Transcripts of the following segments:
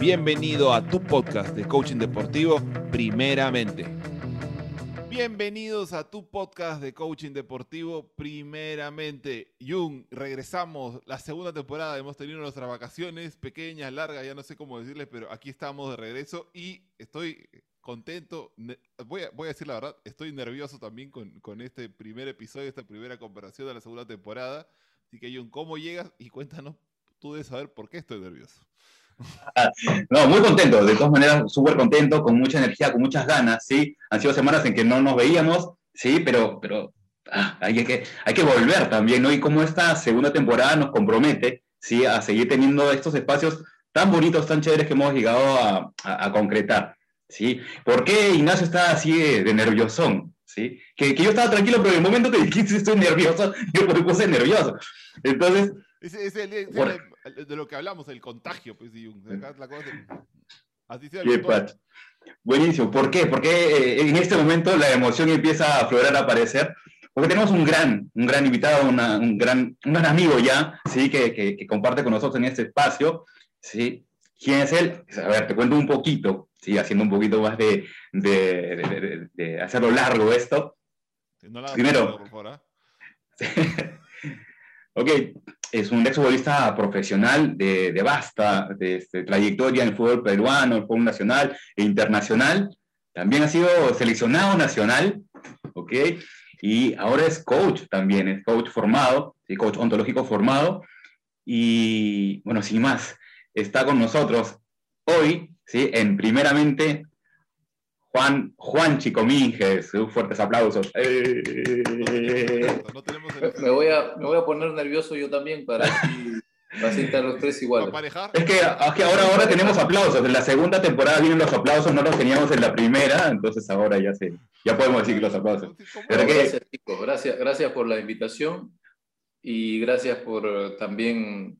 Bienvenido a tu podcast de coaching deportivo, primeramente. Bienvenidos a tu podcast de coaching deportivo, primeramente. Jung, regresamos la segunda temporada. Hemos tenido nuestras vacaciones pequeñas, largas, ya no sé cómo decirles, pero aquí estamos de regreso y estoy contento. Voy a, decir la verdad, estoy nervioso también con, este primer episodio, esta primera conversación de la segunda temporada. Así que, Jung, ¿cómo llegas? Y cuéntanos, tú debes saber por qué estoy nervioso. No, muy contento, de todas maneras, súper contento, con mucha energía, con muchas ganas, ¿sí? Han sido semanas en que no nos veíamos, ¿sí? Pero, pero ah, hay, que, hay que volver también, ¿no? Y como esta segunda temporada nos compromete, ¿sí? A seguir teniendo estos espacios tan bonitos, tan chéveres que hemos llegado a, a, concretar, ¿sí? ¿Por qué Ignacio está así de, nerviosón? ¿Sí? Que, que, yo estaba tranquilo, pero en el momento que dijiste estoy nervioso, yo me puse nervioso. Entonces... Es, es, el, de lo que hablamos, el contagio, pues, así sea Buenísimo. ¿Por qué? Porque eh, en este momento la emoción empieza a aflorar, a aparecer, porque tenemos un gran, un gran invitado, un, gran, un gran amigo ya, ¿sí? Que, que, comparte con nosotros en este espacio, ¿sí? ¿Quién es él? A ver, te cuento un poquito, ¿sí? Haciendo un poquito más de, de, de, hacerlo largo esto. Primero. Por favor, ¿eh? ok, es un exfutbolista profesional de, de vasta de, este, trayectoria en el fútbol peruano, el fútbol nacional e internacional. También ha sido seleccionado nacional, ¿ok? Y ahora es coach también, es coach formado, coach ontológico formado. Y bueno, sin más, está con nosotros hoy, ¿sí? En primeramente Juan, Juan Chicominges, fuertes aplausos. me, voy a, me voy a poner nervioso yo también para estar los tres iguales. Es que, ahora, ahora tenemos aplausos. En la segunda temporada vienen los aplausos, no los teníamos en la primera, entonces ahora ya, se, ya podemos decir los aplausos. gracias, chicos. Gracias, gracias por la invitación y gracias por también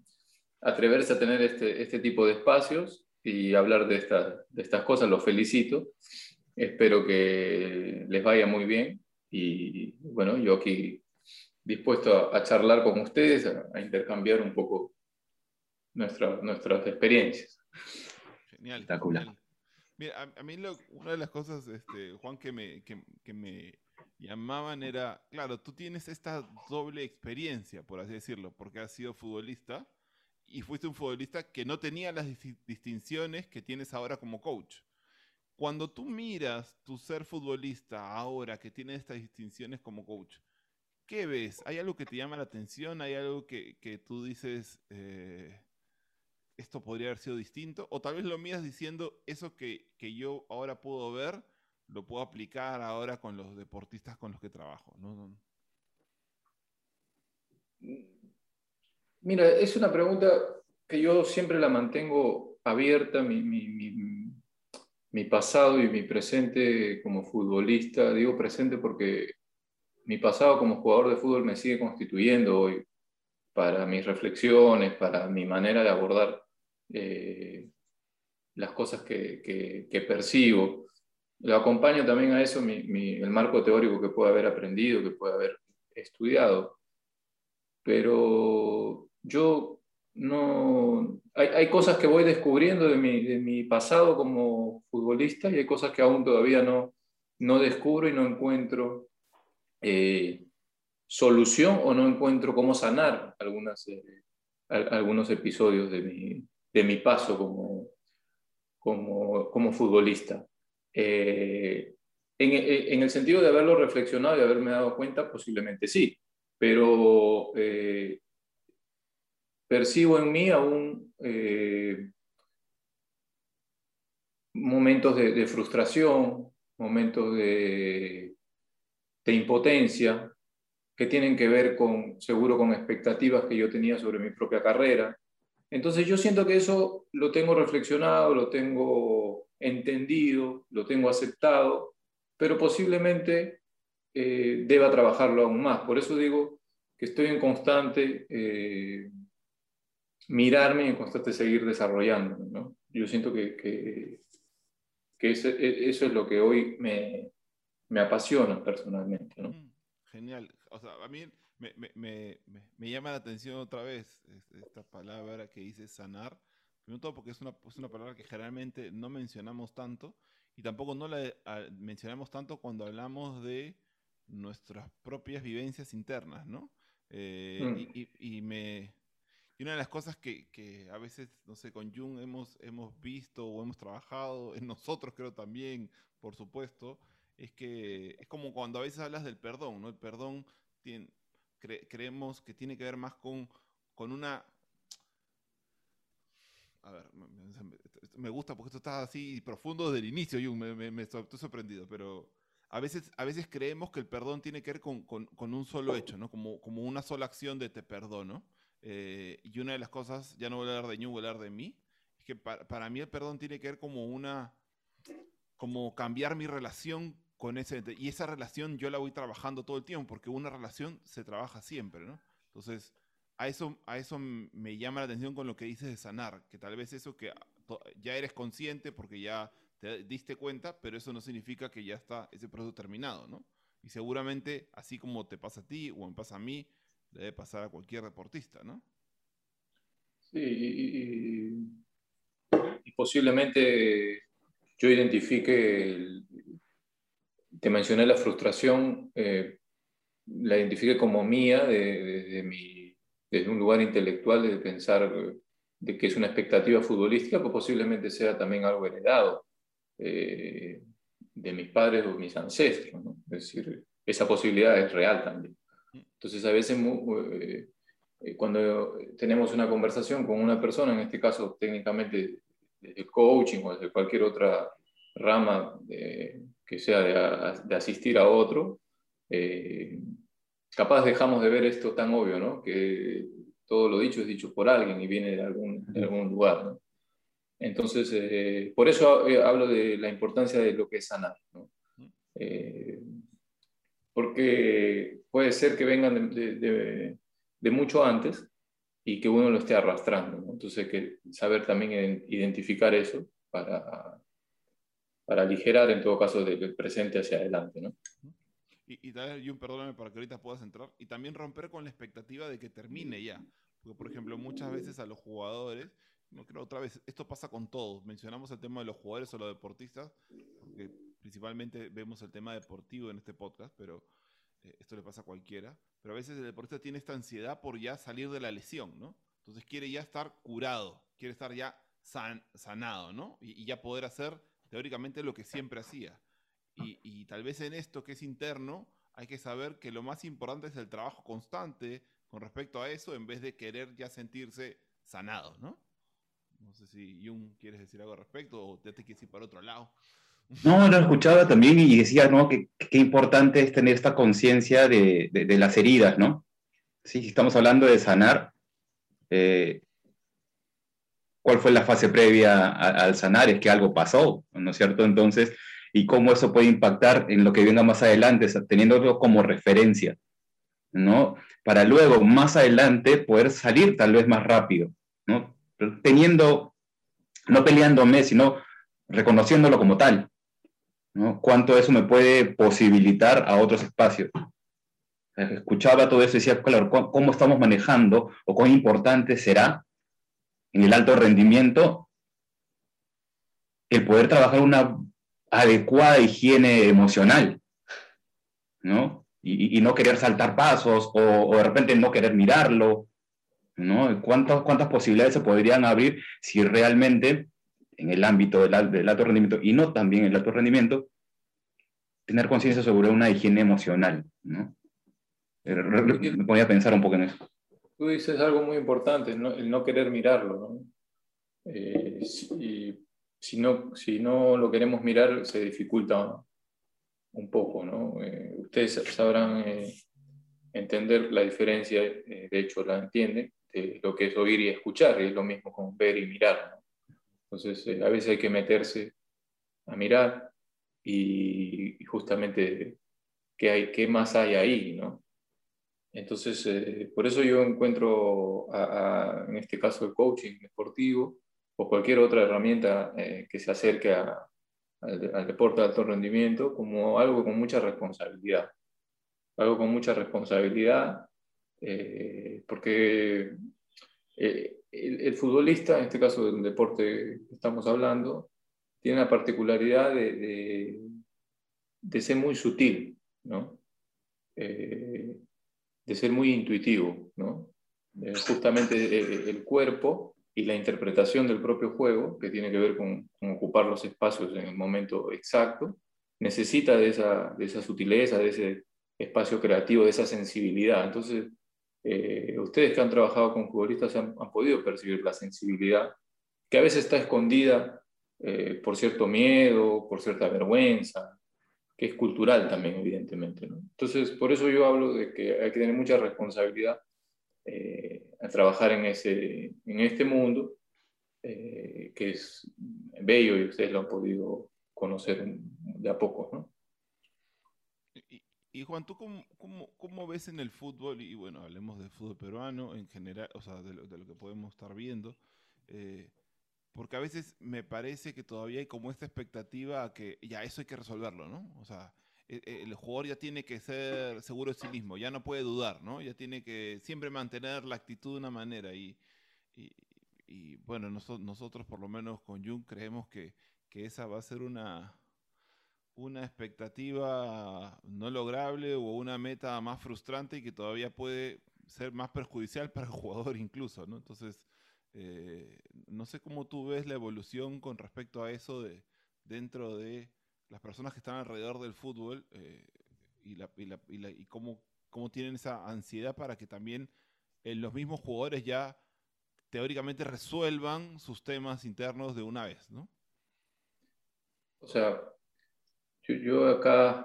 atreverse a tener este, este tipo de espacios y hablar de, de estas cosas. Los felicito. Espero que les vaya muy bien y bueno, yo aquí dispuesto a, charlar con ustedes, a, intercambiar un poco nuestras experiencias. Genial. Espectacular. Mira, a, mí una de las cosas, este, Juan, que me, que, me llamaban era, claro, tú tienes esta doble experiencia, por así decirlo, porque has sido futbolista y fuiste un futbolista que no tenía las distinciones que tienes ahora como coach. Cuando tú miras tu ser futbolista ahora que tiene estas distinciones como coach, ¿qué ves? ¿Hay algo que te llama la atención? ¿Hay algo que, tú dices, eh, esto podría haber sido distinto? O tal vez lo miras diciendo, eso que, yo ahora puedo ver, lo puedo aplicar ahora con los deportistas con los que trabajo. Mira, es una pregunta que yo siempre la mantengo abierta, mi, mi pasado y mi presente como futbolista, digo presente porque mi pasado como jugador de fútbol me sigue constituyendo hoy para mis reflexiones, para mi manera de abordar eh, las cosas que, percibo. Lo acompaño también a eso el marco teórico que puedo haber aprendido, que puedo haber estudiado. Pero yo no, hay, cosas que voy descubriendo de mi, pasado como futbolista y hay cosas que aún todavía no, no descubro y no encuentro eh, solución o no encuentro cómo sanar algunas, eh, algunos episodios de mi, de mi paso como, como, futbolista. Eh, en, el sentido de haberlo reflexionado y haberme dado cuenta, posiblemente sí, pero percibo en mí aún eh, momentos de, frustración, momentos de, impotencia, que tienen que ver con, seguro, con expectativas que yo tenía sobre mi propia carrera. Entonces yo siento que eso lo tengo reflexionado, lo tengo entendido, lo tengo aceptado, pero posiblemente eh, deba trabajarlo aún más. Por eso digo que estoy en constante eh, mirarme y en constante seguir desarrollando. ¿no? Yo siento que, que, que eso, e, eso, es lo que hoy me, me apasiona personalmente. ¿no? Mm, genial. O sea, a mí me, me, me, me, llama la atención otra vez esta palabra que dice sanar, primero todo porque es una, es una palabra que generalmente no mencionamos tanto y tampoco no la mencionamos tanto cuando hablamos de nuestras propias vivencias internas, ¿no? Eh, mm. y, me, y una de las cosas que, que, a veces, no sé, con Jung hemos, hemos visto o hemos trabajado, en nosotros creo también, por supuesto, es que es como cuando a veces hablas del perdón, ¿no? El perdón creemos que tiene que ver más con, con una... A ver, me, gusta porque esto está así profundo desde el inicio, Jung, me, me, estoy sorprendido, pero a veces, a veces creemos que el perdón tiene que ver con, con, con un solo hecho, ¿no? Como, como una sola acción de te perdono. Eh, y una de las cosas, ya no voy a hablar de Ñu, voy a hablar de mí, es que para, para, mí el perdón tiene que ver como una, como cambiar mi relación con ese, y esa relación yo la voy trabajando todo el tiempo, porque una relación se trabaja siempre, ¿no? Entonces, a eso, a eso me llama la atención con lo que dices de sanar, que tal vez eso que ya eres consciente porque ya te diste cuenta, pero eso no significa que ya está ese proceso terminado, ¿no? Y seguramente, así como te pasa a ti o me pasa a mí, debe pasar a cualquier deportista, ¿no? Sí, y, posiblemente yo identifique, te mencioné la frustración, eh, la identifique como mía de, mi, desde un lugar intelectual de pensar de que es una expectativa futbolística, pues posiblemente sea también algo heredado eh, de mis padres o mis ancestros. ¿no? Es decir, esa posibilidad es real también. Entonces, a veces eh, eh, cuando tenemos una conversación con una persona, en este caso técnicamente de coaching o de cualquier otra rama que sea de, asistir a otro, eh, capaz dejamos de ver esto tan obvio, ¿no? Que todo lo dicho es dicho por alguien y viene de algún, de algún lugar, ¿no? Entonces, por eso hablo de la importancia de lo que es sanar, ¿no? Porque puede ser que vengan de, mucho antes y que uno lo esté arrastrando. Entonces hay que saber también identificar eso para, para aligerar en todo caso del presente hacia adelante. ¿no? Y, y tal vez, perdóname para que ahorita puedas entrar, y también romper con la expectativa de que termine ya. Porque, por ejemplo, muchas veces a los jugadores, no creo otra vez, esto pasa con todos. Mencionamos el tema de los jugadores o los deportistas, porque principalmente vemos el tema deportivo en este podcast, pero eh, esto le pasa a cualquiera, pero a veces el deportista tiene esta ansiedad por ya salir de la lesión, ¿no? Entonces quiere ya estar curado, quiere estar ya sanado, ¿no? Y, ya poder hacer teóricamente lo que siempre hacía. Y, tal vez en esto que es interno, hay que saber que lo más importante es el trabajo constante con respecto a eso, en vez de querer ya sentirse sanado, ¿no? No sé si Jung quieres decir algo al respecto o te quieres ir para otro lado. No, lo escuchaba también y decía, ¿no? Qué importante es tener esta conciencia de, de, las heridas, ¿no? Sí, estamos hablando de sanar. Eh, ¿Cuál fue la fase previa al sanar? Es que algo pasó, ¿no es cierto? Entonces, y cómo eso puede impactar en lo que venga más adelante, teniéndolo como referencia, ¿no? Para luego, más adelante, poder salir tal vez más rápido, ¿no? Teniendo, no peleándome, sino reconociéndolo como tal, ¿no? ¿Cuánto eso me puede posibilitar a otros espacios? Escuchaba todo eso y decía, claro, ¿cómo estamos manejando o cuán importante será en el alto rendimiento el poder trabajar una adecuada higiene emocional, ¿no? Y, no querer saltar pasos o, de repente no querer mirarlo, ¿no? ¿Cuántas, ¿Cuántas posibilidades se podrían abrir si realmente en el ámbito del, del, alto rendimiento y no también el alto rendimiento, tener conciencia sobre una higiene emocional, ¿no? Me ponía a pensar un poco en eso. Tú dices algo muy importante, el no querer mirarlo, ¿no? Eh, si, si, no, si no lo queremos mirar, se dificulta un poco, ¿no? Eh, ustedes sabrán eh, entender la diferencia, de hecho la entienden, de lo que es oír y escuchar, y es lo mismo con ver y mirar, ¿no? Entonces, eh, a veces hay que meterse a mirar y, justamente qué, hay, qué más hay ahí, ¿no? Entonces, eh, por eso yo encuentro, en este caso, el coaching deportivo o cualquier otra herramienta eh, que se acerque al, deporte de alto rendimiento como algo con mucha responsabilidad. Algo con mucha responsabilidad, porque el, futbolista, en este caso del deporte que estamos hablando, tiene la particularidad de, de, ser muy sutil, ¿no? Eh, de ser muy intuitivo. ¿no? Eh, justamente eh, el cuerpo y la interpretación del propio juego, que tiene que ver con, ocupar los espacios en el momento exacto, necesita de esa, de esa sutileza, de ese espacio creativo, de esa sensibilidad. Entonces, ustedes que han trabajado con futbolistas han, han, podido percibir la sensibilidad, que a veces está escondida eh, por cierto miedo, por cierta vergüenza, que es cultural también, evidentemente. Entonces, por eso yo hablo de que hay que tener mucha responsabilidad eh, a trabajar en, ese, en este mundo, eh, que es bello y ustedes lo han podido conocer de a poco. ¿no? Y, Juan, ¿tú cómo, cómo, cómo, ves en el fútbol, y bueno, hablemos del fútbol peruano en general, o sea, de lo, de lo que podemos estar viendo, porque a veces me parece que todavía hay como esta expectativa que ya eso hay que resolverlo, ¿no? O sea, e, e, el, jugador ya tiene que ser seguro de sí mismo, ya no puede dudar, ¿no? Ya tiene que siempre mantener la actitud de una manera y, y, bueno, nosotros por lo menos con Jung creemos que, que esa va a ser una, una expectativa no lograble o una meta más frustrante y que todavía puede ser más perjudicial para el jugador incluso, ¿no? Entonces, eh, no sé cómo tú ves la evolución con respecto a eso de, dentro de las personas que están alrededor del fútbol eh, y, cómo, cómo, tienen esa ansiedad para que también eh, los mismos jugadores ya teóricamente resuelvan sus temas internos de una vez, ¿no? O sea, yo, acá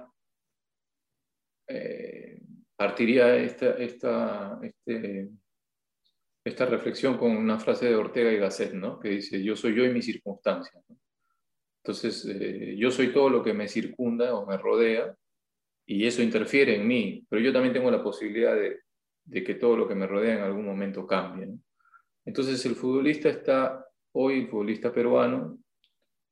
partiría esta, esta, este, esta reflexión con una frase de Ortega y Gasset, ¿no? que dice, yo soy yo y mi circunstancia. Entonces, eh, yo soy todo lo que me circunda o me rodea y eso interfiere en mí, pero yo también tengo la posibilidad de, que todo lo que me rodea en algún momento cambie. Entonces, el futbolista está, hoy el futbolista peruano,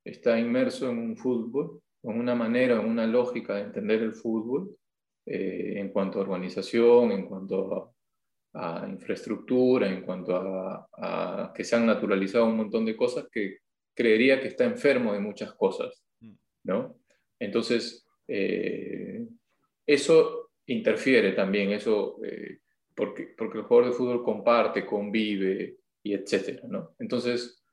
está inmerso en un fútbol, en una manera, en una lógica de entender el fútbol, eh, en cuanto a organización, en cuanto a a infraestructura, en cuanto a, que se han naturalizado un montón de cosas que creería que está enfermo de muchas cosas, mm. ¿no? Entonces, eh, eso interfiere también, eso, eh, porque, porque el jugador de fútbol comparte, convive y etcétera, ¿no? Entonces,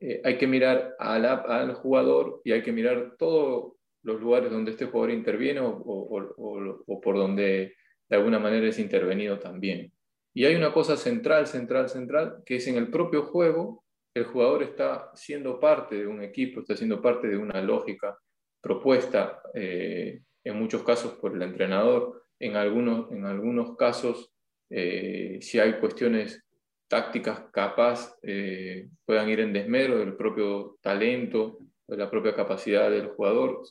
eh, hay que mirar al jugador y hay que mirar todos los lugares donde este jugador interviene o, por donde de alguna manera es intervenido también. Y hay una cosa central, central, central, que es en el propio juego, el jugador está siendo parte de un equipo, está siendo parte de una lógica propuesta, eh, en muchos casos por el entrenador, en algunos, en algunos casos, eh, si hay cuestiones tácticas capaz, eh, puedan ir en desmero del propio talento, la propia capacidad del jugador,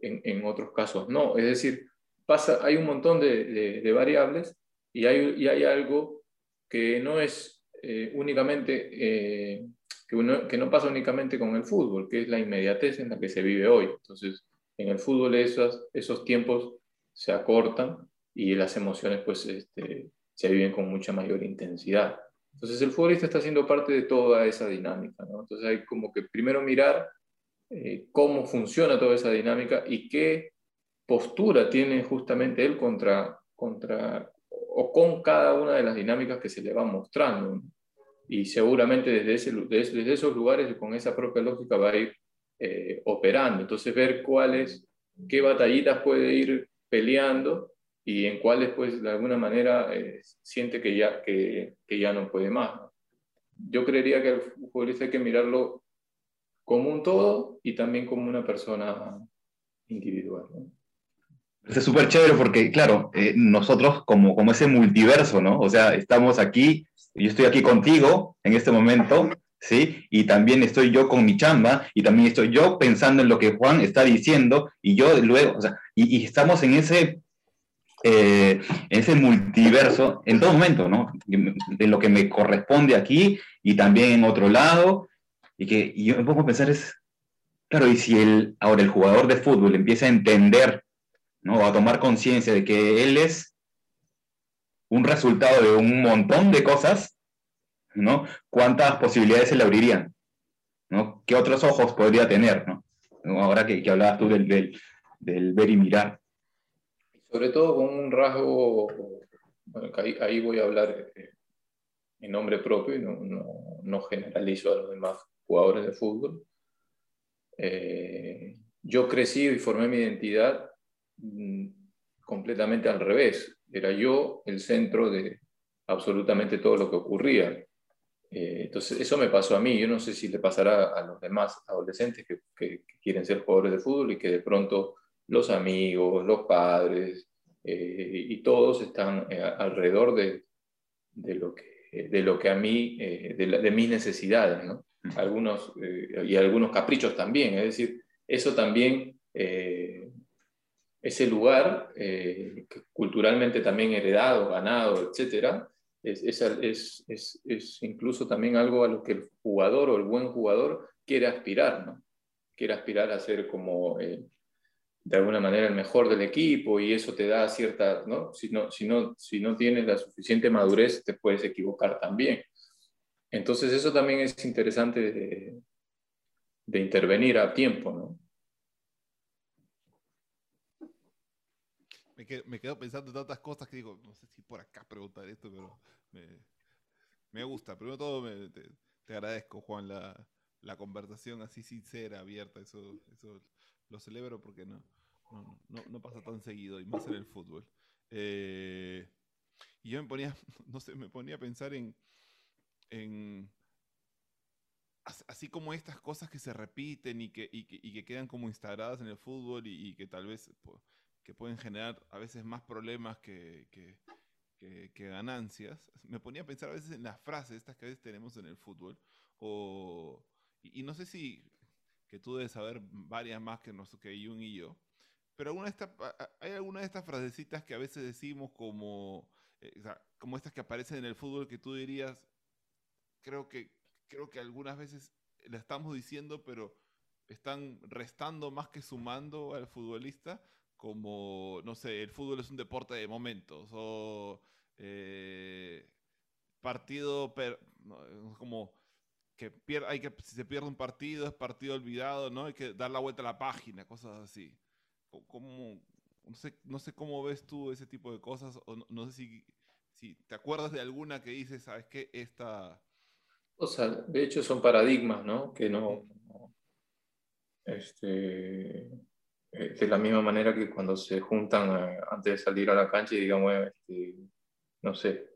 en, en otros casos no. Es decir, pasa, hay un montón de, de variables y hay, y hay algo que no es eh, únicamente, eh, que, que, no pasa únicamente con el fútbol, que es la inmediatez en la que se vive hoy. Entonces, en el fútbol esos, esos tiempos se acortan y las emociones pues este, se viven con mucha mayor intensidad. Entonces el futbolista está siendo parte de toda esa dinámica. ¿no? Entonces hay como que primero mirar eh, cómo funciona toda esa dinámica y qué postura tiene justamente él contra, contra, o con cada una de las dinámicas que se le va mostrando. Y seguramente desde, ese, desde, esos lugares, con esa propia lógica, va a ir eh, operando. Entonces, ver cuáles, qué batallitas puede ir peleando y en cuáles, pues, de alguna manera eh, siente que ya, que, ya no puede más. Yo creería que el futbolista hay que mirarlo como un todo y también como una persona individual. ¿no? Es súper chévere porque, claro, eh, nosotros como, como ese multiverso, ¿no? O sea, estamos aquí, yo estoy aquí contigo en este momento, ¿sí? Y también estoy yo con mi chamba y también estoy yo pensando en lo que Juan está diciendo y yo luego, o sea, y, estamos en ese, eh, en ese multiverso en todo momento, ¿no? De lo que me corresponde aquí y también en otro lado. Y que y yo me pongo a pensar es, claro, y si el, ahora el jugador de fútbol empieza a entender ¿no? a tomar conciencia de que él es un resultado de un montón de cosas, ¿no? ¿Cuántas posibilidades se le abrirían? ¿no? ¿Qué otros ojos podría tener? ¿no? Ahora que, que hablabas tú del, del, del, ver y mirar. Sobre todo con un rasgo, bueno, ahí, ahí, voy a hablar eh, en nombre propio y no, no, no, generalizo a los demás jugadores de fútbol. Eh, yo crecí y formé mi identidad mm, completamente al revés. Era yo el centro de absolutamente todo lo que ocurría. Eh, entonces, eso me pasó a mí. Yo no sé si le pasará a los demás adolescentes que, quieren ser jugadores de fútbol y que de pronto los amigos, los padres eh, y todos están eh, alrededor de, de, lo que, de lo que a mí, de, de, mis necesidades, ¿no? Algunos, y algunos caprichos también. Es decir, eso también ese lugar, culturalmente también heredado, ganado, etcétera, es, es, es, incluso también algo a lo que el jugador o el buen jugador quiere aspirar, ¿no? Quiere aspirar a ser como, eh, de alguna manera, el mejor del equipo y eso te da cierta, ¿no? Si no, si no, si no tienes la suficiente madurez, te puedes equivocar también. Entonces eso también es interesante de, intervenir a tiempo, ¿no? me quedo, pensando en tantas cosas que digo, no sé si por acá preguntar esto, pero me, gusta. Primero todo, te, agradezco, Juan, la, la, conversación así sincera, abierta. Eso, eso lo celebro porque no, no, no, pasa tan seguido, y más en el fútbol. Eh, y yo me ponía, no sé, me ponía a pensar en, en así como estas cosas que se repiten y que, y que, quedan como instaladas en el fútbol y, que tal vez que pueden generar a veces más problemas que, que, ganancias, me ponía a pensar a veces en las frases estas que a veces tenemos en el fútbol, o, y, no sé si, que tú debes saber varias más que, nosotros, que Jung y yo, pero alguna de hay alguna de estas frasecitas que a veces decimos como, eh, como estas que aparecen en el fútbol que tú dirías, creo que, creo que algunas veces la estamos diciendo, pero están restando más que sumando al futbolista, como, no sé, el fútbol es un deporte de momentos, o eh, partido, como que hay que, si se pierde un partido, es partido olvidado, ¿no? Hay que dar la vuelta a la página, cosas así. Como, no, sé, no sé cómo ves tú ese tipo de cosas, o no, sé si, si te acuerdas de alguna que dices, ¿sabes qué? Esta... O sea, de hecho son paradigmas, ¿no? Que no... Este, eh, de la misma manera que cuando se juntan eh, antes de salir a la cancha y digamos, este, no sé,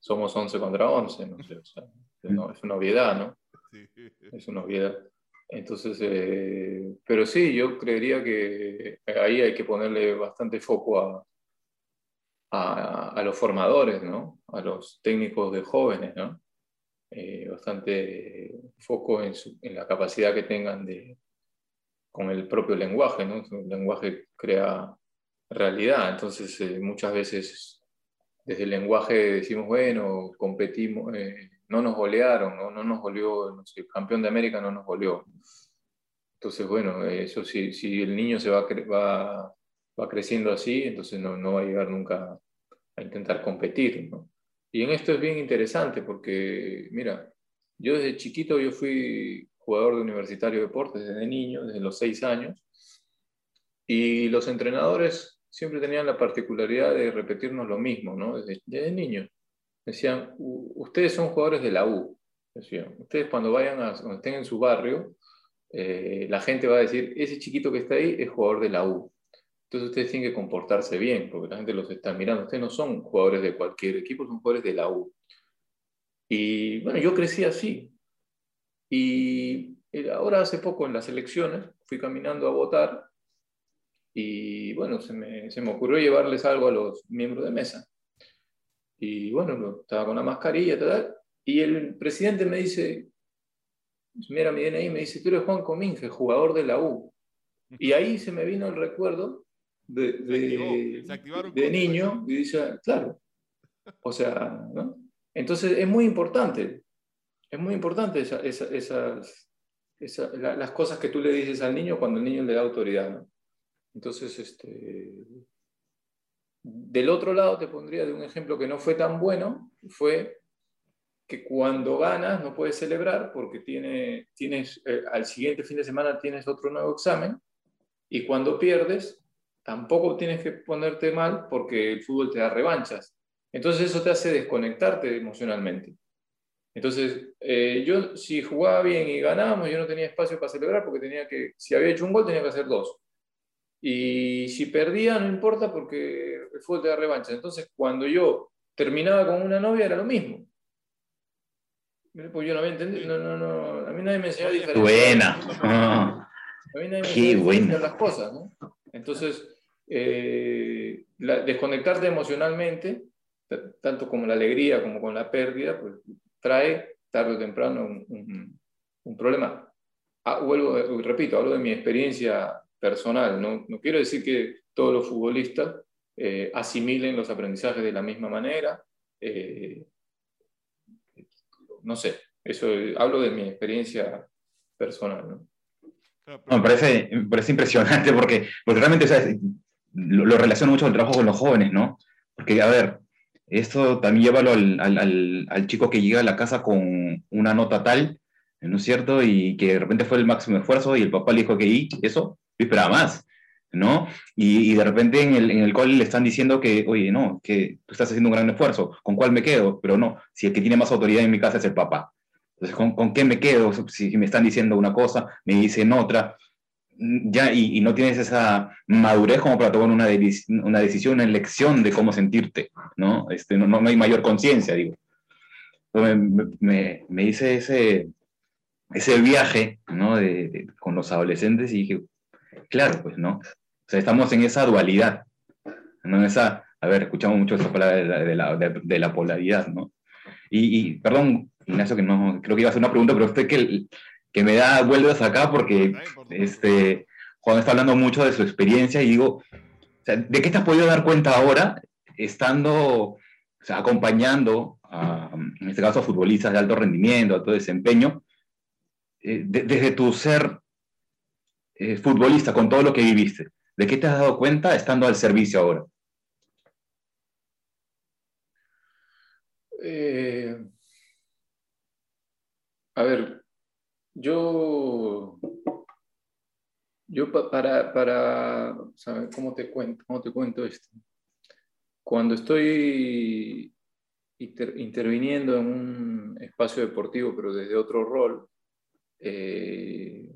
somos 11 contra 11, no sé, o sea, es una obviedad, ¿no? Es una obviedad. Entonces, eh, pero sí, yo creería que ahí hay que ponerle bastante foco a, a, los formadores, ¿no? A los técnicos de jóvenes, ¿no? bastante foco en, su, en la capacidad que tengan de, con el propio lenguaje, ¿no? El lenguaje crea realidad, entonces eh, muchas veces desde el lenguaje decimos, bueno, competimos, eh, no nos golearon, no, no nos goleó, no sé, campeón de América no nos goleó. Entonces, bueno, eso si, si el niño se va, va, va creciendo así, entonces no, no, va a llegar nunca a intentar competir, ¿no? Y en esto es bien interesante porque, mira, yo desde chiquito yo fui jugador de Universitario de Deportes desde niño, desde los seis años, y los entrenadores siempre tenían la particularidad de repetirnos lo mismo, ¿no? Desde, desde niño. Decían, ustedes son jugadores de la U. Decían, ustedes cuando vayan a, cuando estén en su barrio, eh, la gente va a decir, ese chiquito que está ahí es jugador de la U. Entonces ustedes tienen que comportarse bien, porque la gente los está mirando. Ustedes no son jugadores de cualquier equipo, son jugadores de la U. Y bueno, yo crecí así. Y ahora hace poco en las elecciones fui caminando a votar y bueno, se me, se me ocurrió llevarles algo a los miembros de mesa. Y bueno, estaba con la mascarilla tal, y el presidente me dice, mira mi DNI, me dice, tú eres Juan Cominge, jugador de la U. Y ahí se me vino el recuerdo de, de, de niño y dice, claro, o sea, ¿no? Entonces es muy importante es muy importante esas, las cosas que tú le dices al niño cuando el niño le da autoridad. Entonces, este, del otro lado te pondría de un ejemplo que no fue tan bueno, fue que cuando ganas no puedes celebrar porque tiene, tienes, eh, al siguiente fin de semana tienes otro nuevo examen y cuando pierdes tampoco tienes que ponerte mal porque el fútbol te da revanchas. Entonces eso te hace desconectarte emocionalmente. Entonces, eh, yo si jugaba bien y ganábamos, yo no tenía espacio para celebrar porque tenía que, si había hecho un gol, tenía que hacer dos. Y si perdía, no importa porque el fútbol te da revancha. Entonces, cuando yo terminaba con una novia, era lo mismo. Pues yo no había entendido, no, no, no, a mí nadie me enseñó a diferenciar. Buena. A mí nadie me enseñó a diferenciar las cosas, ¿no? Entonces, eh, desconectarte emocionalmente, tanto como la alegría como con la pérdida, pues trae tarde o temprano un, un, problema. Ah, vuelvo, repito, hablo de mi experiencia personal, no, no quiero decir que todos los futbolistas eh, asimilen los aprendizajes de la misma manera. Eh, no sé, eso hablo de mi experiencia personal. ¿no? me, parece, me parece impresionante porque, porque realmente lo, relaciono mucho con el trabajo con los jóvenes, ¿no? Porque, a ver, esto también llévalo al, al, al, chico que llega a la casa con una nota tal, ¿no es cierto? Y que de repente fue el máximo esfuerzo y el papá le dijo que eso, esperaba más, ¿no? Y, de repente en el, en el cole le están diciendo que, oye, no, que tú estás haciendo un gran esfuerzo, ¿con cuál me quedo? Pero no, si el que tiene más autoridad en mi casa es el papá. Entonces, ¿con, con qué me quedo? Si me están diciendo una cosa, me dicen otra ya, y, no tienes esa madurez como para tomar una, una decisión, una elección de cómo sentirte, ¿no? Este, no, no, hay mayor conciencia, digo. Me, me, me, hice ese, ese viaje, ¿no? De, con los adolescentes y dije, claro, pues, ¿no? O sea, estamos en esa dualidad, ¿no? En esa, a ver, escuchamos mucho esa palabra de la, de la, polaridad, ¿no? Y, y, perdón, Ignacio, que no, creo que iba a hacer una pregunta, pero usted que que me da vueltas acá porque este, Juan está hablando mucho de su experiencia y digo, ¿de qué te has podido dar cuenta ahora estando, acompañando a, en este caso, a futbolistas de alto rendimiento, alto desempeño, eh, desde tu ser eh, futbolista, con todo lo que viviste? ¿De qué te has dado cuenta estando al servicio ahora? Eh, a ver, yo, yo para, para ¿cómo te, cuento, ¿cómo te cuento esto? Cuando estoy interviniendo en un espacio deportivo, pero desde otro rol, eh,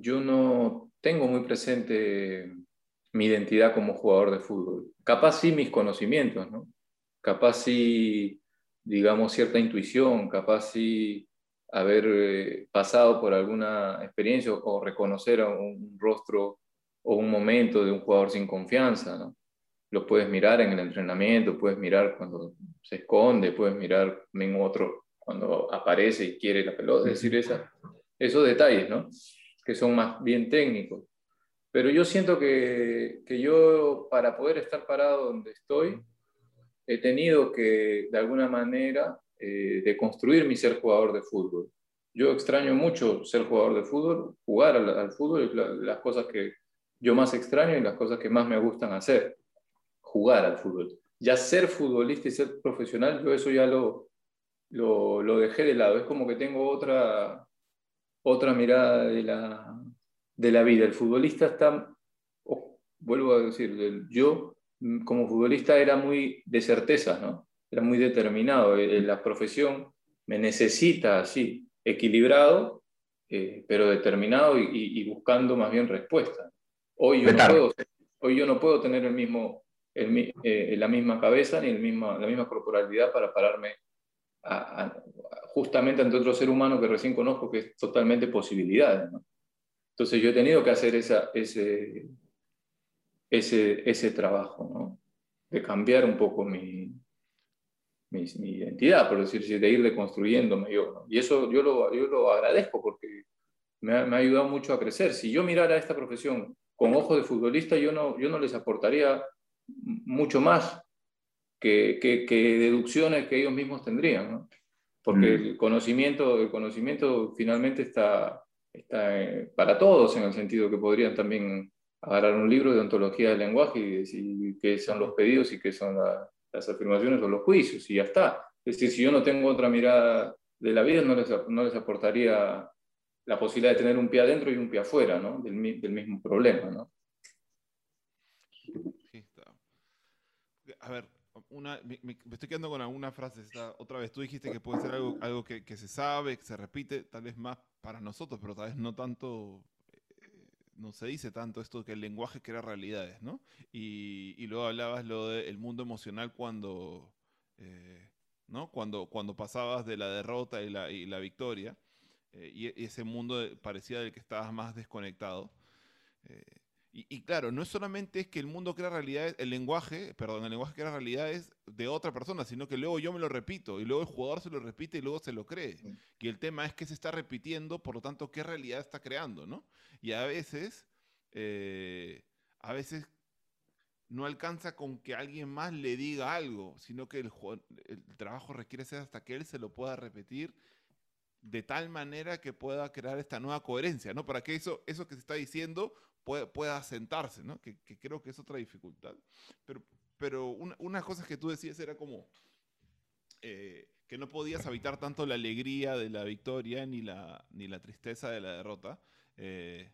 yo no tengo muy presente mi identidad como jugador de fútbol. Capaz sí mis conocimientos, ¿no? Capaz sí, digamos, cierta intuición, capaz sí haber eh, pasado por alguna experiencia o reconocer un rostro o un momento de un jugador sin confianza. ¿no? Lo puedes mirar en el entrenamiento, puedes mirar cuando se esconde, puedes mirar en otro cuando aparece y quiere la pelota, es decir, esa, esos detalles, ¿no? Que son más bien técnicos. Pero yo siento que, que yo, para poder estar parado donde estoy, he tenido que, de alguna manera, eh, de construir mi ser jugador de fútbol. Yo extraño mucho ser jugador de fútbol, jugar al, fútbol es las cosas que yo más extraño y las cosas que más me gustan hacer, jugar al fútbol. Ya ser futbolista y ser profesional, yo eso ya lo, lo, lo dejé de lado. Es como que tengo otra, otra mirada de la, de la vida. El futbolista está, oh, vuelvo a decir, yo como futbolista era muy de certeza, ¿no? era muy determinado. Eh, eh, la profesión me necesita así, equilibrado, eh, pero determinado y, buscando más bien respuesta. Hoy yo, no puedo, hoy yo no puedo tener el mismo, la misma cabeza ni el mismo, la misma corporalidad para pararme justamente ante otro ser humano que recién conozco, que es totalmente posibilidades. Entonces yo he tenido que hacer esa, ese, ese, ese trabajo, ¿no? de cambiar un poco mi, mi, identidad, por decir, de ir deconstruyéndome yo. Y eso yo lo, yo lo agradezco porque me ha, me ha, ayudado mucho a crecer. Si yo mirara esta profesión con ojos de futbolista, yo no, yo no les aportaría mucho más que, que, que deducciones que ellos mismos tendrían, ¿no? Porque mm. el, conocimiento, el conocimiento finalmente está, está eh, para todos, en el sentido que podrían también agarrar un libro de ontología del lenguaje y decir qué son los pedidos y qué son las las afirmaciones o los juicios y ya está. Es decir, si yo no tengo otra mirada de la vida, no les, no les aportaría la posibilidad de tener un pie adentro y un pie afuera, ¿no? Del, del mismo problema, ¿no? A ver, una, me, estoy quedando con alguna frase. otra vez, tú dijiste que puede ser algo, algo que, que, se sabe, que se repite, tal vez más para nosotros, pero tal vez no tanto, eh, no se dice tanto esto que el lenguaje crea realidades, ¿no? Y, y luego hablabas lo del mundo emocional cuando, eh, ¿no? Cuando, cuando pasabas de la derrota y la, y la victoria, eh, y, ese mundo parecía del que estabas más desconectado. Y, claro, no es solamente es que el mundo crea realidades, el lenguaje, perdón, el lenguaje crea realidades de otra persona, sino que luego yo me lo repito y luego el jugador se lo repite y luego se lo cree. Y el tema es que se está repitiendo, por lo tanto, qué realidad está creando, ¿no? Y a veces, eh, a veces no alcanza con que alguien más le diga algo, sino que el, el trabajo requiere ser hasta que él se lo pueda repetir de tal manera que pueda crear esta nueva coherencia, ¿no? Para que eso, eso que se está diciendo pueda, sentarse, ¿no? Que, creo que es otra dificultad. Pero, pero una, una cosa que tú decías era como eh, que no podías habitar tanto la alegría de la victoria ni la, ni la tristeza de la derrota. Eh,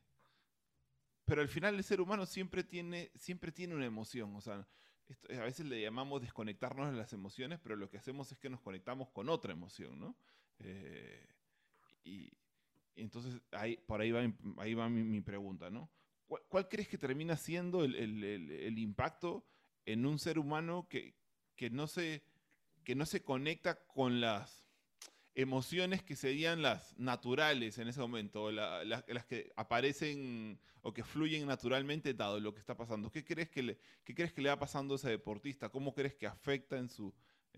pero al final el ser humano siempre tiene, siempre tiene una emoción. O sea, a veces le llamamos desconectarnos de las emociones, pero lo que hacemos es que nos conectamos con otra emoción, ¿no? Eh, y, entonces ahí, por ahí va, ahí va mi, mi pregunta, ¿no? ¿Cuál, crees que termina siendo el, impacto en un ser humano que, no se, que no se conecta con las emociones que serían las naturales en ese momento, las que aparecen o que fluyen naturalmente dado lo que está pasando. ¿Qué crees que le, crees que le va pasando a ese deportista? ¿Cómo crees que afecta en su,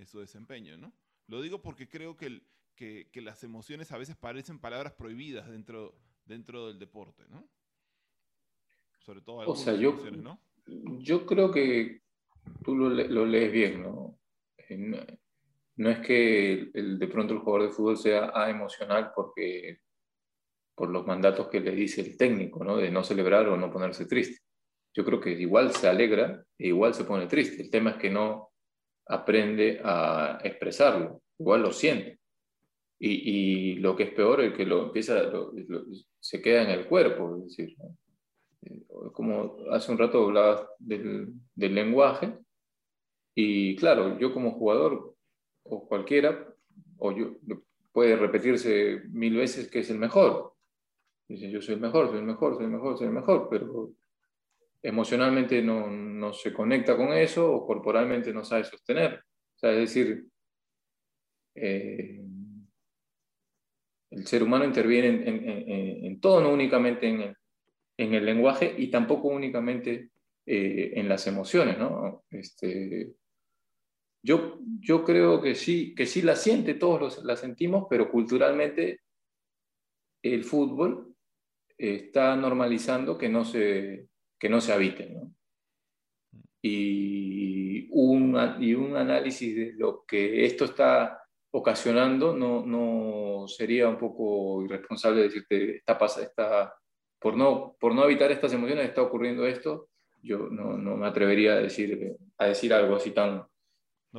su desempeño? ¿no? Lo digo porque creo que, que, las emociones a veces parecen palabras prohibidas dentro, dentro del deporte. ¿no? Sobre todo o sea, yo, ¿no? Yo creo que tú lo, lees bien, ¿no? No es que el, de pronto el jugador de fútbol sea emocional porque por los mandatos que le dice el técnico, ¿no? De no celebrar o no ponerse triste. Yo creo que igual se alegra e igual se pone triste. El tema es que no aprende a expresarlo, igual lo siente. Y, lo que es peor es que lo empieza, se queda en el cuerpo, es decir, como hace un rato hablabas del, del, lenguaje, y claro, yo como jugador o cualquiera, o yo, puede repetirse mil veces que es el mejor. Dice, yo soy el mejor, soy el mejor, soy el mejor, soy el mejor, pero emocionalmente no, no se conecta con eso o corporalmente no sabe sostener. O sea, es decir, eh, el ser humano interviene en, en, en, todo, no únicamente en el, en el lenguaje y tampoco únicamente eh, en las emociones, ¿no? Este, yo, yo creo que sí, que sí la siente, todos los, la sentimos, pero culturalmente el fútbol está normalizando que no se, que no se habite, ¿no? Y un, y un análisis de lo que esto está ocasionando no, no sería un poco irresponsable decirte, está, está, por no, por no evitar estas emociones está ocurriendo esto, yo no, no me atrevería a decir, a decir algo así tan,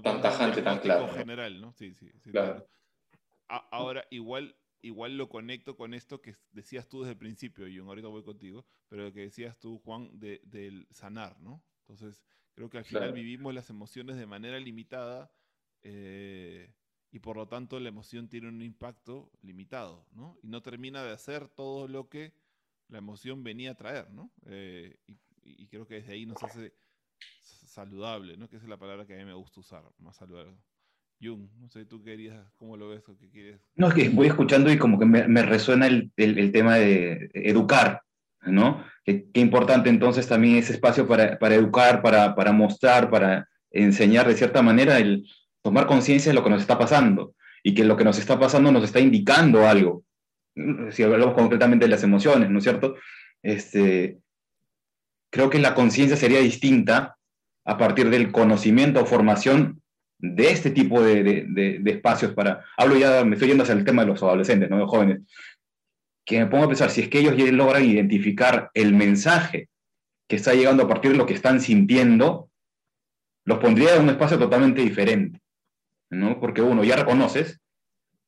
tan tajante, tan claro. general, ¿no? Sí, sí, sí claro. ahora, igual, igual lo conecto con esto que decías tú desde el principio, y ahorita voy contigo, pero lo que decías tú, Juan, de, del sanar, ¿no? Entonces, creo que al final vivimos las emociones de manera limitada eh, y por lo tanto la emoción tiene un impacto limitado, ¿no? Y no termina de hacer todo lo que la emoción venía a traer, ¿no? Eh, y, creo que desde ahí nos hace saludable, ¿no? Que esa es la palabra que a mí me gusta usar, más saludable. Jung, no sé, tú querías, ¿cómo lo ves o qué quieres? No, es que voy escuchando y como que me, resuena el, tema de educar, ¿no? Qué, importante entonces también ese espacio para, educar, para, mostrar, para enseñar de cierta manera, el tomar conciencia de lo que nos está pasando y que lo que nos está pasando nos está indicando algo, si hablamos concretamente de las emociones, ¿no es cierto? Este, creo que la conciencia sería distinta a partir del conocimiento o formación de este tipo de, de, espacios para... Hablo ya, me estoy yendo hacia el tema de los adolescentes, ¿no? de los jóvenes, que me pongo a pensar, si es que ellos ya logran identificar el mensaje que está llegando a partir de lo que están sintiendo, los pondría en un espacio totalmente diferente. ¿no? Porque uno, ya reconoces,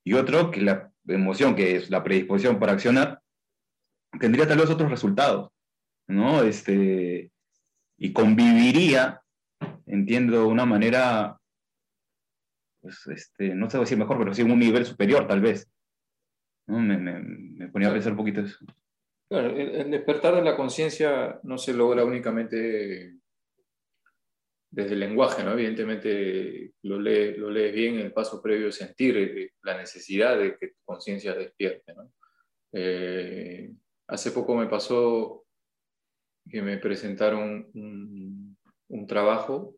y otro, que la emoción, que es la predisposición para accionar, tendría tal vez otros resultados, ¿no? Este, y conviviría, entiendo, de una manera, pues, este, no sé decir mejor, pero sí un nivel superior, tal vez. ¿no? Me, me, me, ponía a pensar un poquito eso. El, despertar de la conciencia no se logra únicamente desde el lenguaje, ¿no? Evidentemente lo, lee, lo lees bien, el paso previo es sentir eh, la necesidad de que tu conciencia despierte, ¿no? Eh, hace poco me pasó que me presentaron un, un trabajo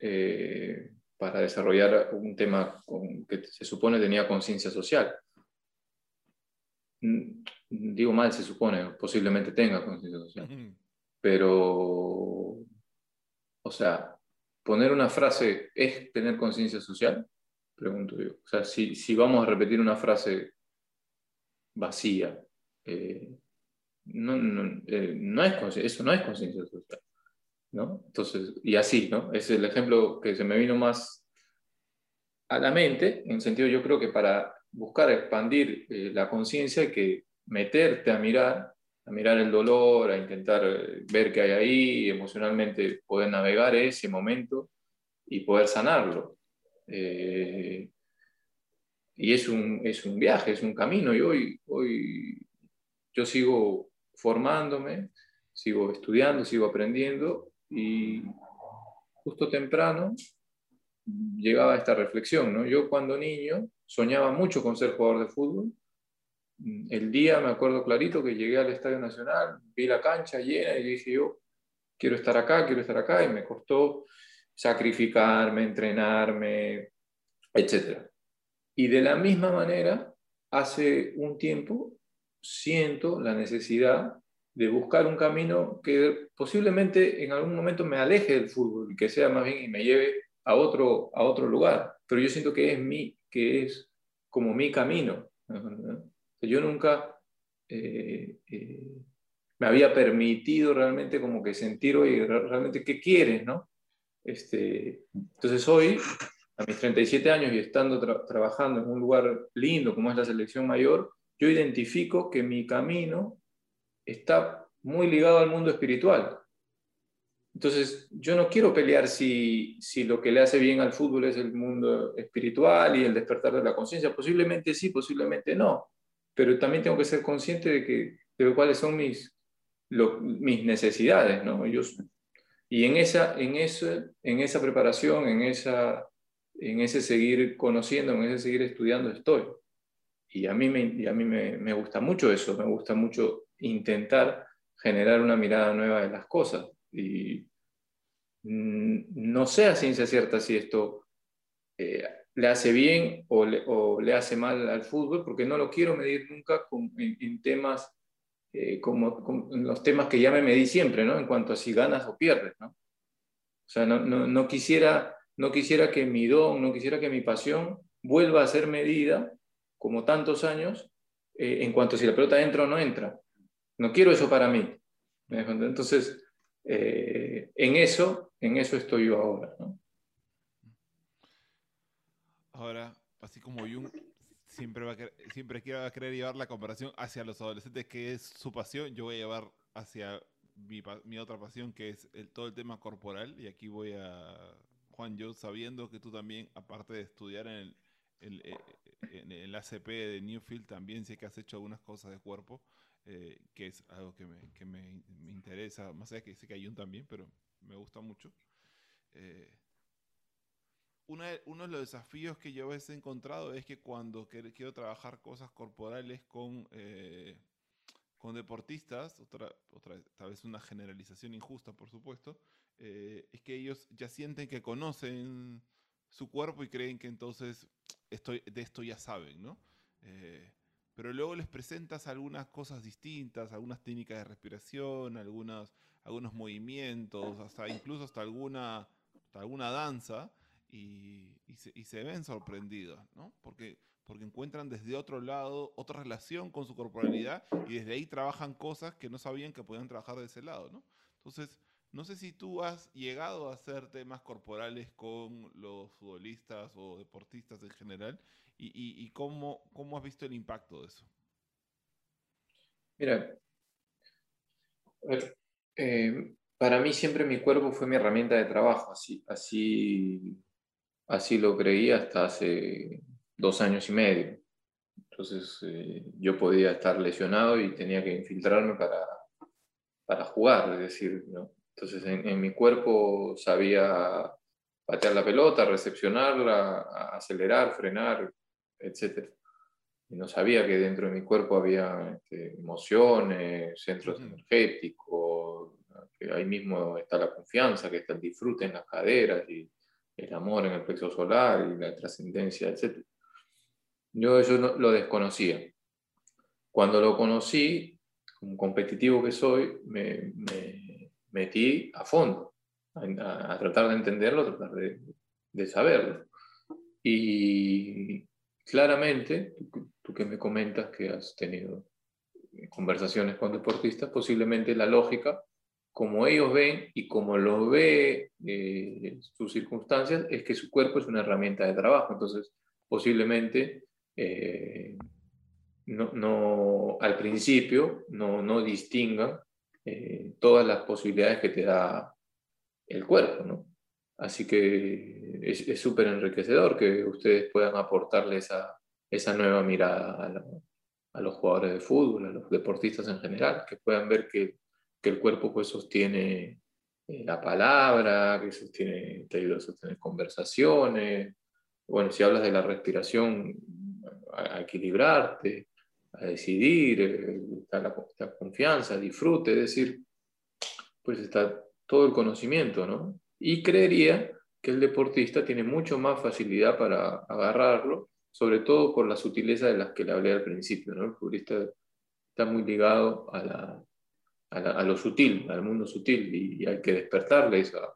eh, para desarrollar un tema con, que se supone tenía conciencia social. Mm, digo mal, se supone, posiblemente tenga conciencia social. Pero, o sea, poner una frase es tener conciencia social, pregunto yo. O sea, si, si, vamos a repetir una frase vacía, eh, no, no, eh, no, es, eso no es conciencia social. ¿no? Entonces, y así, ¿no? Es el ejemplo que se me vino más a la mente, en sentido yo creo que para buscar expandir eh, la conciencia hay que meterte a mirar, a mirar el dolor, a intentar eh, ver qué hay ahí, emocionalmente poder navegar ese momento y poder sanarlo. Eh, y es un, es un viaje, es un camino. Y hoy, hoy yo sigo formándome, sigo estudiando, sigo aprendiendo y justo temprano llegaba esta reflexión. ¿no? Yo cuando niño soñaba mucho con ser jugador de fútbol. El día me acuerdo clarito que llegué al Estadio Nacional, vi la cancha llena y dije yo, quiero estar acá, quiero estar acá, y me costó sacrificarme, entrenarme, etc. Y de la misma manera, hace un tiempo siento la necesidad de buscar un camino que posiblemente en algún momento me aleje del fútbol, que sea más bien y me lleve a otro, a otro lugar. Pero yo siento que es mi, que es como mi camino. Yo nunca eh, eh, me había permitido realmente como que sentir, oye, realmente qué quieres, ¿no? Este, entonces hoy, a mis 37 años y estando trabajando en un lugar lindo como es la selección mayor, yo identifico que mi camino está muy ligado al mundo espiritual. Entonces, yo no quiero pelear si, si lo que le hace bien al fútbol es el mundo espiritual y el despertar de la conciencia. Posiblemente sí, posiblemente no. Pero también tengo que ser consciente de, que, de cuáles son mis, mis necesidades. ¿no? Yo, y en esa, en, eso, en esa preparación, en, esa, en ese seguir conociendo, en ese seguir estudiando estoy. Y a mí, me, y a mí me, me gusta mucho eso, me gusta mucho intentar generar una mirada nueva de las cosas. Y mm, no sé a ciencia cierta si esto eh, le hace bien o le, hace mal al fútbol, porque no lo quiero medir nunca en, temas eh, como, los temas que ya me medí siempre, ¿no? En cuanto a si ganas o pierdes, ¿no? O sea, no, quisiera, no quisiera que mi don, no quisiera que mi pasión vuelva a ser medida, como tantos años, eh, en cuanto a si la pelota entra o no entra. No quiero eso para mí. Entonces, eh, en eso, en eso estoy yo ahora. Ahora, así como Jung siempre, va a siempre quiere querer llevar la comparación hacia los adolescentes, que es su pasión, yo voy a llevar hacia mi, otra pasión, que es el, todo el tema corporal. Y aquí voy a, Juan, yo sabiendo que tú también, aparte de estudiar en el, eh, en el ACP de Newfield, también sé que has hecho algunas cosas de cuerpo. Eh, que es algo que, me, que me, me, interesa, más allá que sé que hay un también, pero me gusta mucho. Eh, uno de los desafíos que yo a veces he encontrado es que cuando quiero trabajar cosas corporales con, eh, con deportistas, otra, otra tal vez una generalización injusta, por supuesto, es que ellos ya sienten que conocen su cuerpo y creen que entonces estoy, de esto ya saben, ¿no? pero luego les presentas algunas cosas distintas, algunas técnicas de respiración, algunos, algunos movimientos, hasta incluso hasta alguna, alguna danza, y, se, ven sorprendidos, ¿no? Porque, porque encuentran desde otro lado otra relación con su corporalidad y desde ahí trabajan cosas que no sabían que podían trabajar de ese lado, ¿no? Entonces, No sé si tú has llegado a hacer temas corporales con los futbolistas o deportistas en general y, cómo, cómo has visto el impacto de eso. Mira, eh, para mí siempre mi cuerpo fue mi herramienta de trabajo, así, así, así lo creí hasta hace dos años y medio. Entonces eh, yo podía estar lesionado y tenía que infiltrarme para, para jugar, es decir, ¿no? entonces en, mi cuerpo sabía patear la pelota, recepcionarla, acelerar, frenar, etc. Y no sabía que dentro de mi cuerpo había este, emociones, centros energéticos, que ahí mismo está la confianza, que está el disfrute en las caderas y el amor en el plexo solar y la trascendencia, etc. Yo eso no, lo desconocía. Cuando lo conocí, como competitivo que soy, me, metí a fondo a, tratar de entenderlo, a tratar de, de saberlo. Y claramente, tú que me comentas que has tenido conversaciones con deportistas, posiblemente la lógica, como ellos ven y como lo ve eh, sus circunstancias, es que su cuerpo es una herramienta de trabajo. Entonces, posiblemente, eh, no, no, al principio, no, no distingan eh, todas las posibilidades que te da el cuerpo. ¿no? Así que es súper enriquecedor que ustedes puedan aportarle esa, esa nueva mirada a, los jugadores de fútbol, a los deportistas en general, que puedan ver que, que el cuerpo pues sostiene eh, la palabra, que sostiene, te ayuda a sostener conversaciones. Bueno, si hablas de la respiración, a, equilibrarte, a decidir, eh, está la, la, confianza, disfrute, es decir, pues está todo el conocimiento, ¿no? Y creería que el deportista tiene mucho más facilidad para agarrarlo sobre todo por la sutileza de las que le hablé al principio. El futbolista está muy ligado a, a, lo sutil, al mundo sutil, y, hay que despertarle esa,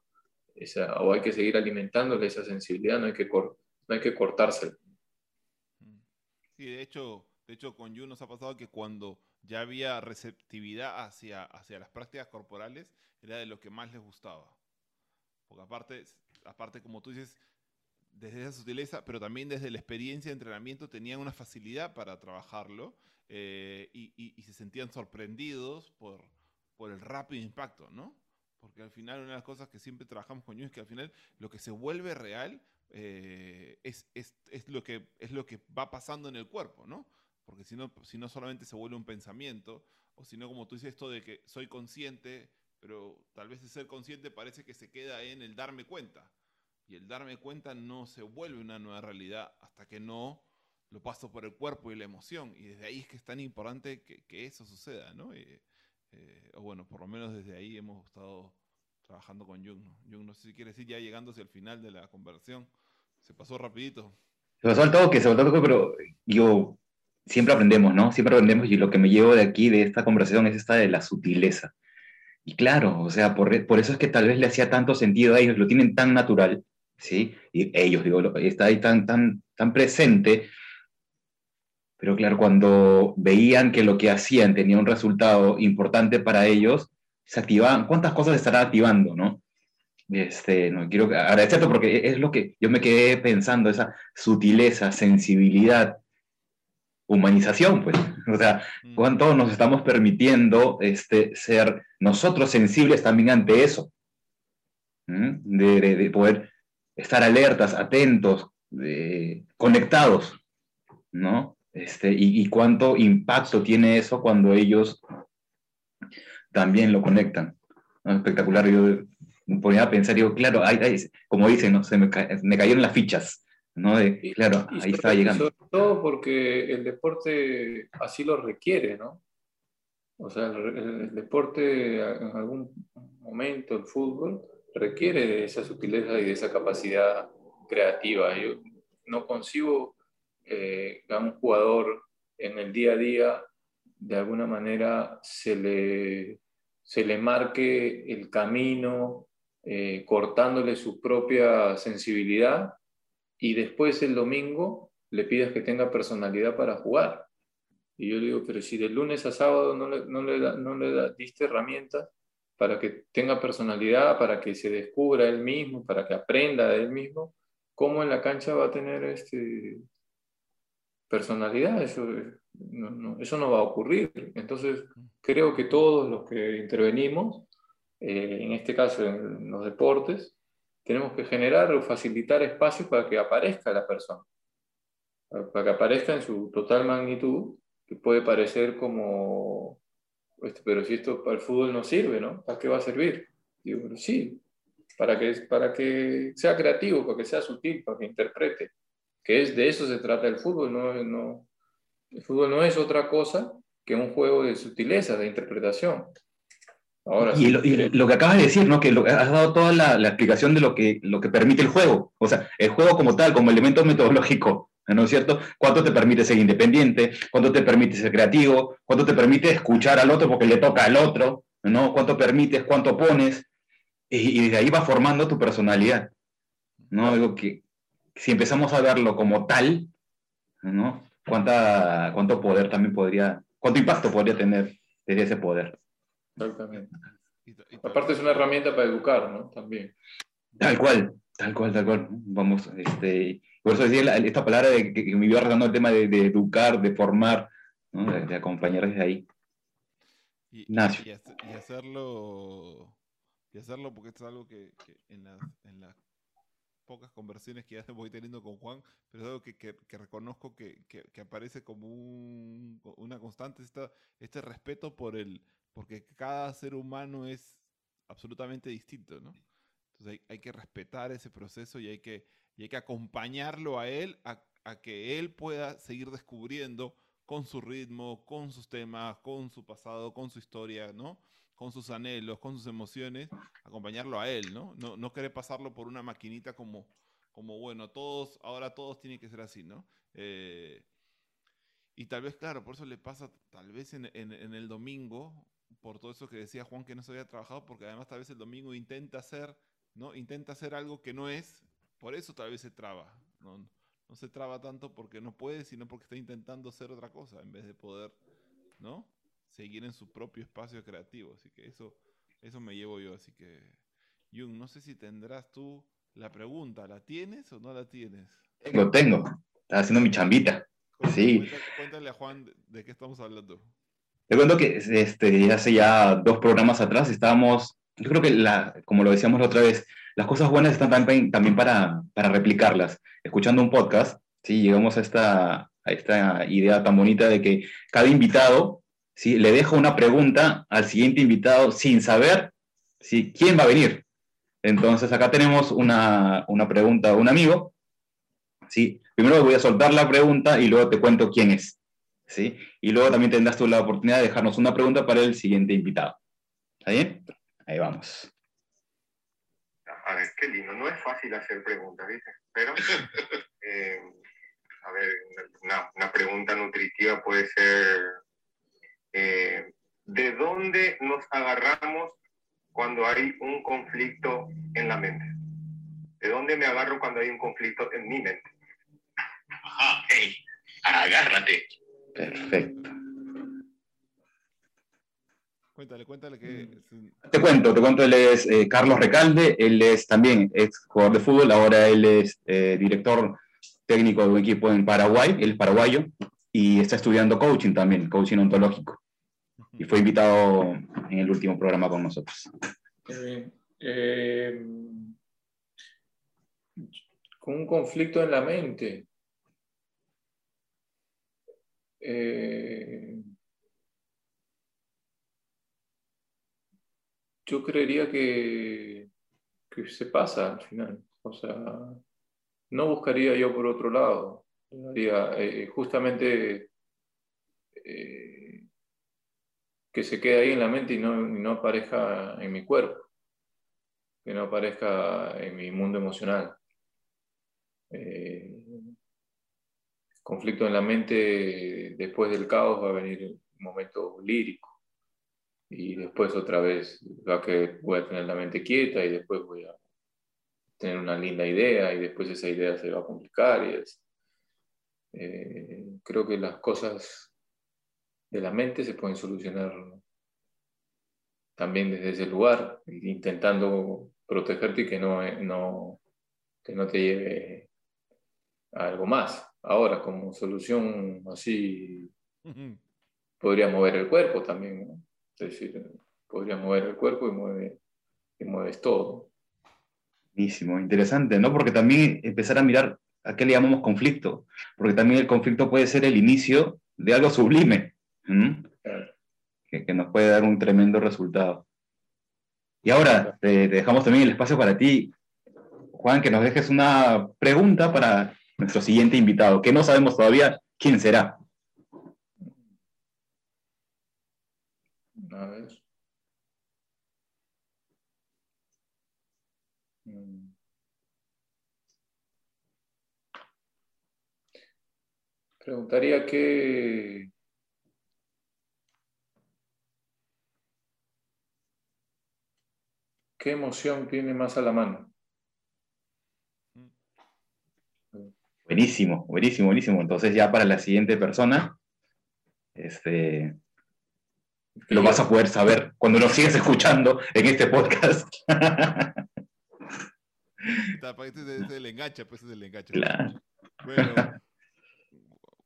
esa, o hay que seguir alimentándole esa sensibilidad, no hay que, no hay que cortársela. Sí, de hecho, de hecho con Yu nos ha pasado que cuando ya había receptividad hacia, hacia las prácticas corporales, era de lo que más les gustaba. Porque aparte, aparte como tú dices, desde esa sutileza, pero también desde la experiencia de entrenamiento tenían una facilidad para trabajarlo eh, y, se sentían sorprendidos por, por el rápido impacto, ¿no? Porque al final una de las cosas que siempre trabajamos con ellos es que al final lo que se vuelve real eh, es, es, es, lo que, es lo que va pasando en el cuerpo, ¿no? Porque si no, si no solamente se vuelve un pensamiento, o si no, como tú dices, esto de que soy consciente, pero tal vez el ser consciente parece que se queda en el darme cuenta y el darme cuenta no se vuelve una nueva realidad hasta que no lo paso por el cuerpo y la emoción. Y desde ahí es que es tan importante que, eso suceda, ¿no? Eh, o bueno, por lo menos desde ahí hemos estado trabajando con Jung. ¿no? Jung, no sé si quiere decir ya llegando hacia el final de la conversación. Se pasó rapidito. Se pasó al toque, se pasó al toque, pero yo siempre aprendemos, ¿no? Siempre aprendemos y lo que me llevo de aquí, de esta conversación, es esta de la sutileza. Y claro, o sea, por, por eso es que tal vez le hacía tanto sentido a ellos, lo tienen tan natural, ¿sí? Y ellos, digo, está ahí tan, tan, tan presente. Pero claro, cuando veían que lo que hacían tenía un resultado importante para ellos, se activaban. ¿Cuántas cosas estará activando, no? Este, no quiero agradecerte porque es lo que yo me quedé pensando, esa sutileza, sensibilidad, humanización, pues. O sea, mm. cuánto nos estamos permitiendo este, ser nosotros sensibles también ante eso. De, de, de, poder estar alertas, atentos, eh, conectados, ¿no? Este, y, cuánto impacto tiene eso cuando ellos también lo conectan. Espectacular. Yo me ponía a pensar, digo, claro, como dicen, ¿no? Se me, cayeron las fichas, ¿no? claro, ahí está llegando. Sobre todo porque el deporte así lo requiere, ¿no? O sea, el deporte en algún momento, el fútbol, requiere de esa sutileza y de esa capacidad creativa. Yo no concibo eh, a un jugador en el día a día de alguna manera se le, se le marque el camino eh, cortándole su propia sensibilidad y después el domingo le pidas que tenga personalidad para jugar. Y yo digo, pero si de lunes a sábado no le, no le, no le diste herramientas, para que tenga personalidad, para que se descubra él mismo, para que aprenda de él mismo, ¿cómo en la cancha va a tener este, personalidad? Eso, no, eso no va a ocurrir. Entonces, creo que todos los que intervenimos, eh, en este caso en los deportes, tenemos que generar o facilitar espacios para que aparezca la persona, para que aparezca en su total magnitud, que puede parecer como, este, pero si esto para el fútbol no sirve, ¿no? ¿Para qué va a servir? Digo, pero sí, para que, para que sea creativo, para que sea sutil, para que interprete, que es de eso se trata el fútbol, no, no, el fútbol no es otra cosa que un juego de sutileza, de interpretación y, lo, que acabas de decir, ¿no? que has dado toda la, la, explicación de lo que, lo que permite el juego. O sea, el juego como tal, como elemento metodológico, ¿no es cierto? ¿Cuánto te permite ser independiente? ¿Cuánto te permite ser creativo? ¿Cuánto te permite escuchar al otro porque le toca al otro? ¿no? ¿Cuánto permites? ¿Cuánto pones? Y, y de ahí va formando tu personalidad. ¿no? Algo que si empezamos a verlo como tal, ¿no? ¿Cuánta, ¿Cuánto poder también podría, cuánto impacto podría tener, tener ese poder? Exactamente. Aparte es una herramienta para educar, ¿no? También. Tal cual, tal cual, tal cual. Vamos, este, por eso decía esta palabra de que, me iba arrastrando el tema de, educar, de formar, de, acompañar desde ahí. Y, y, hacerlo, y hacerlo porque esto es algo que, en, las, en las pocas conversiones que ya voy teniendo con Juan, pero es algo que, reconozco que, aparece como un, una constante, esta, este respeto por el, porque cada ser humano es absolutamente distinto, ¿no? Entonces hay, que respetar ese proceso y hay que, hay que acompañarlo a él, a, que él pueda seguir descubriendo con su ritmo, con sus temas, con su pasado, con su historia, ¿no? Con sus anhelos, con sus emociones, acompañarlo a él, ¿no? No, no querer pasarlo por una maquinita como, como, bueno, todos, ahora todos tienen que ser así, ¿no? Eh, y tal vez, claro, por eso le pasa, tal vez en, en el domingo, por todo eso que decía Juan que no se había trabajado, porque además tal vez el domingo intenta hacer, ¿no? Intenta hacer algo que no es, por eso tal vez se traba, ¿no? No se traba tanto porque no puede, sino porque está intentando hacer otra cosa, en vez de poder, ¿no? Seguir en su propio espacio creativo. Así que eso, eso me llevo yo. Así que, Jung, no sé si tendrás tú la pregunta, ¿la tienes o no la tienes? Tengo, tengo. Estaba haciendo mi chambita. Sí. cuéntale a Juan de qué estamos hablando. Te cuento que este, hace ya dos programas atrás estábamos, yo creo que, la, como lo decíamos la otra vez, las cosas buenas están también, también para, para replicarlas. Escuchando un podcast, ¿sí? llegamos a esta, a esta idea tan bonita de que cada invitado ¿sí? le deja una pregunta al siguiente invitado sin saber ¿sí? quién va a venir. Entonces acá tenemos una, una pregunta de un amigo. ¿sí? Primero voy a soltar la pregunta y luego te cuento quién es. ¿sí? Y luego también tendrás tú la oportunidad de dejarnos una pregunta para el siguiente invitado. ¿Está bien? Ahí vamos. A ver, qué lindo. No es fácil hacer preguntas, ¿viste? Pero, eh, a ver, una, pregunta nutritiva puede ser, eh, ¿de dónde nos agarramos cuando hay un conflicto en la mente? ¿De dónde me agarro cuando hay un conflicto en mi mente? Ajá, hey, agárrate. Perfecto. Cuéntale, cuéntale que... Te cuento, te cuento, él es eh, Carlos Recalde, él es también ex jugador de fútbol, ahora él es eh, director técnico de un equipo en Paraguay, él es paraguayo, y está estudiando coaching también, coaching ontológico. Y fue invitado en el último programa con nosotros. Eh, con un conflicto en la mente. Eh, yo creería que, que, se pasa al final. O sea, no buscaría yo por otro lado. Eh, justamente eh, que se quede ahí en la mente y no, no aparezca en mi cuerpo, que no aparezca en mi mundo emocional conflicto en la mente, después del caos va a venir un momento lírico. Y después otra vez va que voy a tener la mente quieta y después voy a tener una linda idea y después esa idea se va a complicar. Y eh, creo que las cosas de la mente se pueden solucionar también desde ese lugar, intentando protegerte y que no, no, que no te lleve a algo más. Ahora, como solución así, podría mover el cuerpo también, es decir, podría mover el cuerpo y, mueve, y mueves todo. Buenísimo, interesante, ¿no? Porque también empezar a mirar a qué le llamamos conflicto, porque también el conflicto puede ser el inicio de algo sublime, que, que, nos puede dar un tremendo resultado. Y ahora te, dejamos también el espacio para ti, Juan, que nos dejes una pregunta para nuestro siguiente invitado, que no sabemos todavía quién será. A ver. Mm. Preguntaría qué, ¿Qué emoción tiene más a la mano? Buenísimo, buenísimo, buenísimo. Entonces ya para la siguiente persona, este, lo vas a poder saber cuando lo sigas escuchando en este podcast. Este es el enganche, pues es el enganche. Claro. Bueno,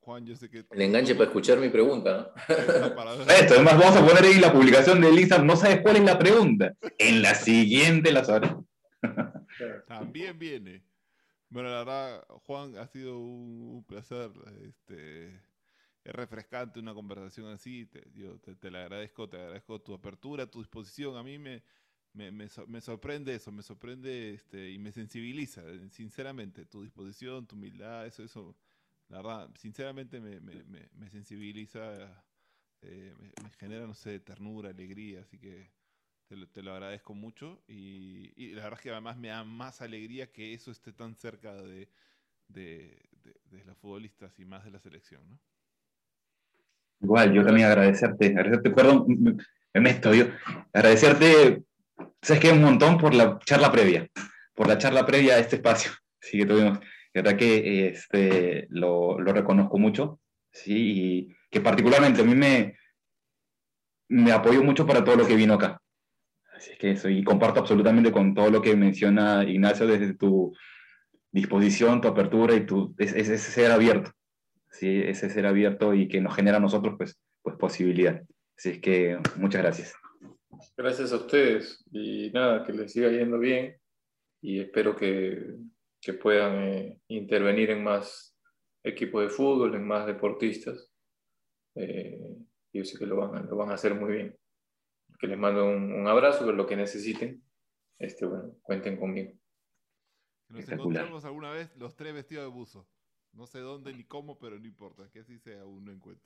Juan, yo sé que... El enganche para escuchar mi pregunta, Esto, además vamos a poner ahí la publicación de Lisa, no sabes cuál es la pregunta. En la siguiente la sabrás. También viene. Bueno, la verdad, Juan, ha sido un placer. Este, es refrescante una conversación así. Te, yo, te, la agradezco, te agradezco tu apertura, tu disposición. A mí me, me, me, sorprende eso, me sorprende este, y me sensibiliza, sinceramente, tu disposición, tu humildad, eso, eso la verdad, sinceramente me, me, me sensibiliza, eh, me, genera, no sé, ternura, alegría, así que te lo, te lo agradezco mucho y, y, la verdad es que además me da más alegría que eso esté tan cerca de, de, de, los futbolistas y más de la selección, ¿no? Igual, yo también agradecerte, agradecerte, perdón, me meto yo, agradecerte, sabes que un montón por la charla previa, por la charla previa a este espacio, sí que tuvimos verdad que este, lo, lo, reconozco mucho, ¿sí? Y que particularmente a mí me, me apoyó mucho para todo lo que vino acá. Así es que eso, y comparto absolutamente con todo lo que menciona Ignacio desde tu disposición, tu apertura y tu, ese, ser abierto, ¿sí? ese ser abierto y que nos genera a nosotros pues, pues posibilidad. Así es que muchas gracias. Gracias a ustedes y nada, que les siga yendo bien y espero que que puedan eh, intervenir en más equipos de fútbol, en más deportistas. Eh, yo sé que lo van, a, lo van a hacer muy bien. Que les mando un, abrazo, por lo que necesiten, este, bueno, cuenten conmigo. Nos encontramos alguna vez los tres vestidos de buzo. No sé dónde ni cómo, pero no importa, que así sea un encuentro.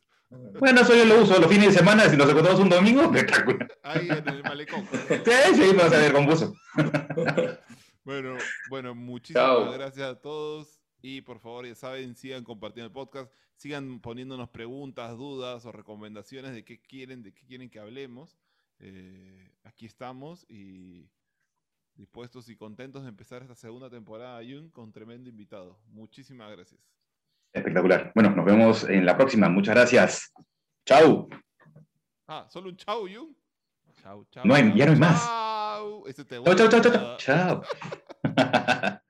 Bueno, eso yo lo uso los fines de semana, si nos encontramos un domingo, espectacular. Ahí en el malecón. sí, sí, vamos a ver con buzo. Bueno, bueno, muchísimas gracias a todos. Y por favor, ya saben, sigan compartiendo el podcast, sigan poniéndonos preguntas, dudas o recomendaciones de qué quieren, de qué quieren que hablemos. Eh, aquí estamos y dispuestos y contentos de empezar esta segunda temporada Jun con tremendo invitado. Muchísimas gracias. Espectacular. Bueno, nos vemos en la próxima. Muchas gracias. Chau. Ah, solo un chau, Jun. Chau, chau. No hay, ya no hay más. Chau. Ese te chau, chau, chau, chau. Chao.